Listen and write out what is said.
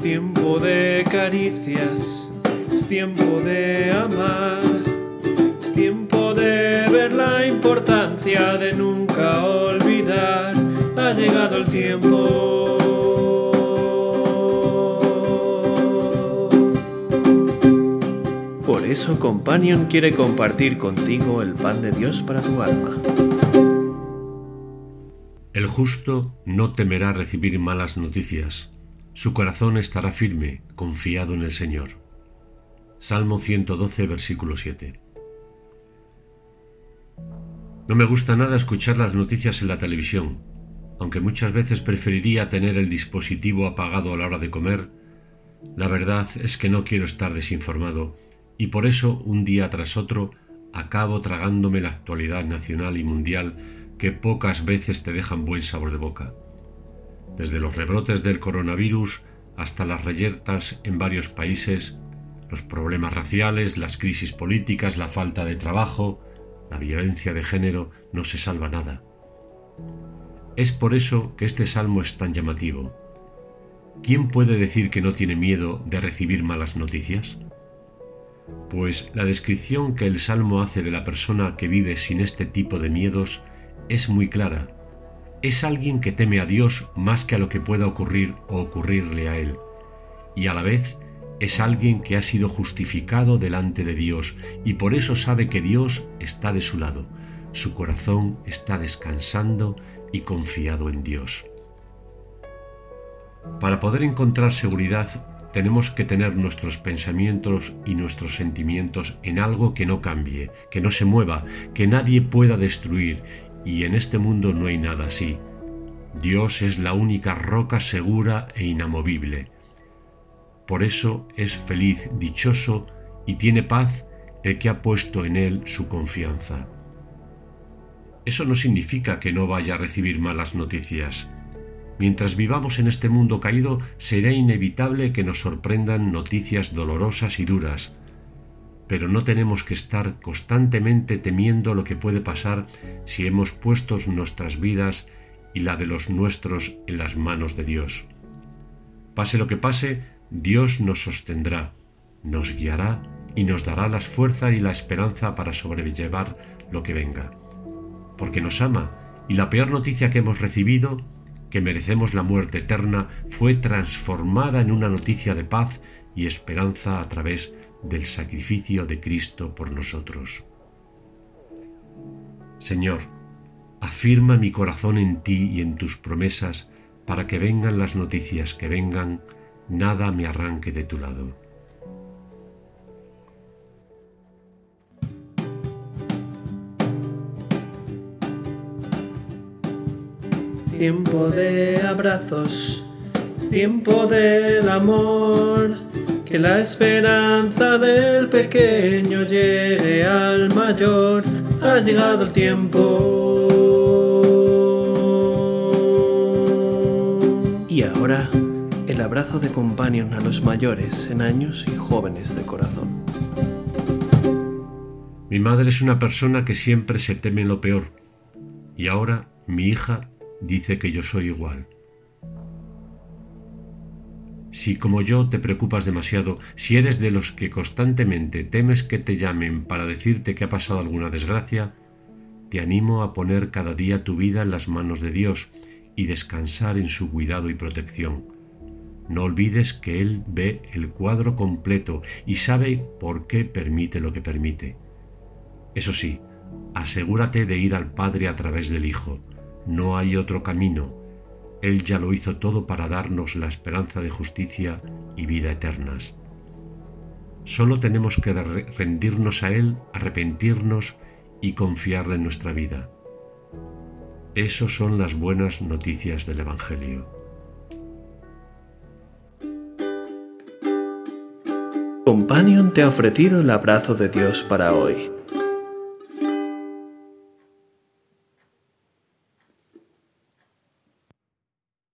Es tiempo de caricias, es tiempo de amar, es tiempo de ver la importancia de nunca olvidar. Ha llegado el tiempo. Por eso Companion quiere compartir contigo el pan de Dios para tu alma. El justo no temerá recibir malas noticias. Su corazón estará firme, confiado en el Señor. Salmo 112, versículo 7. No me gusta nada escuchar las noticias en la televisión, aunque muchas veces preferiría tener el dispositivo apagado a la hora de comer. La verdad es que no quiero estar desinformado y por eso un día tras otro acabo tragándome la actualidad nacional y mundial que pocas veces te dejan buen sabor de boca. Desde los rebrotes del coronavirus hasta las reyertas en varios países, los problemas raciales, las crisis políticas, la falta de trabajo, la violencia de género, no se salva nada. Es por eso que este salmo es tan llamativo. ¿Quién puede decir que no tiene miedo de recibir malas noticias? pues la descripción que el Salmo hace de la persona que vive sin este tipo de miedos es muy clara. Es alguien que teme a Dios más que a lo que pueda ocurrir o ocurrirle a él, y a la vez es alguien que ha sido justificado delante de Dios y por eso sabe que Dios está de su lado, su corazón está descansando y confiado en Dios. Para poder encontrar seguridad tenemos que tener nuestros pensamientos y nuestros sentimientos en algo que no cambie, que no se mueva, que nadie pueda destruir, y en este mundo no hay nada así. Dios es la única roca segura e inamovible. Por eso es feliz, dichoso y tiene paz el que ha puesto en él su confianza. Eso no significa que no vaya a recibir malas noticias, Mientras vivamos en este mundo caído, será inevitable que nos sorprendan noticias dolorosas y duras, pero no tenemos que estar constantemente temiendo lo que puede pasar si hemos puesto nuestras vidas y la de los nuestros en las manos de Dios. Pase lo que pase, Dios nos sostendrá, nos guiará y nos dará las fuerzas y la esperanza para sobrellevar lo que venga. Porque nos ama y la peor noticia que hemos recibido que merecemos la muerte eterna, fue transformada en una noticia de paz y esperanza a través del sacrificio de Cristo por nosotros. Señor, afirma mi corazón en ti y en tus promesas, para que vengan las noticias que vengan, nada me arranque de tu lado. Tiempo de abrazos, tiempo del amor, que la esperanza del pequeño llegue al mayor, ha llegado el tiempo. Y ahora, el abrazo de companion a los mayores en años y jóvenes de corazón. Mi madre es una persona que siempre se teme lo peor, y ahora mi hija dice que yo soy igual. Si como yo te preocupas demasiado, si eres de los que constantemente temes que te llamen para decirte que ha pasado alguna desgracia, te animo a poner cada día tu vida en las manos de Dios y descansar en su cuidado y protección. No olvides que Él ve el cuadro completo y sabe por qué permite lo que permite. Eso sí, asegúrate de ir al Padre a través del Hijo, no hay otro camino. Él ya lo hizo todo para darnos la esperanza de justicia y vida eternas. Solo tenemos que rendirnos a Él, arrepentirnos y confiarle en nuestra vida. Esas son las buenas noticias del Evangelio. Companion te ha ofrecido el abrazo de Dios para hoy.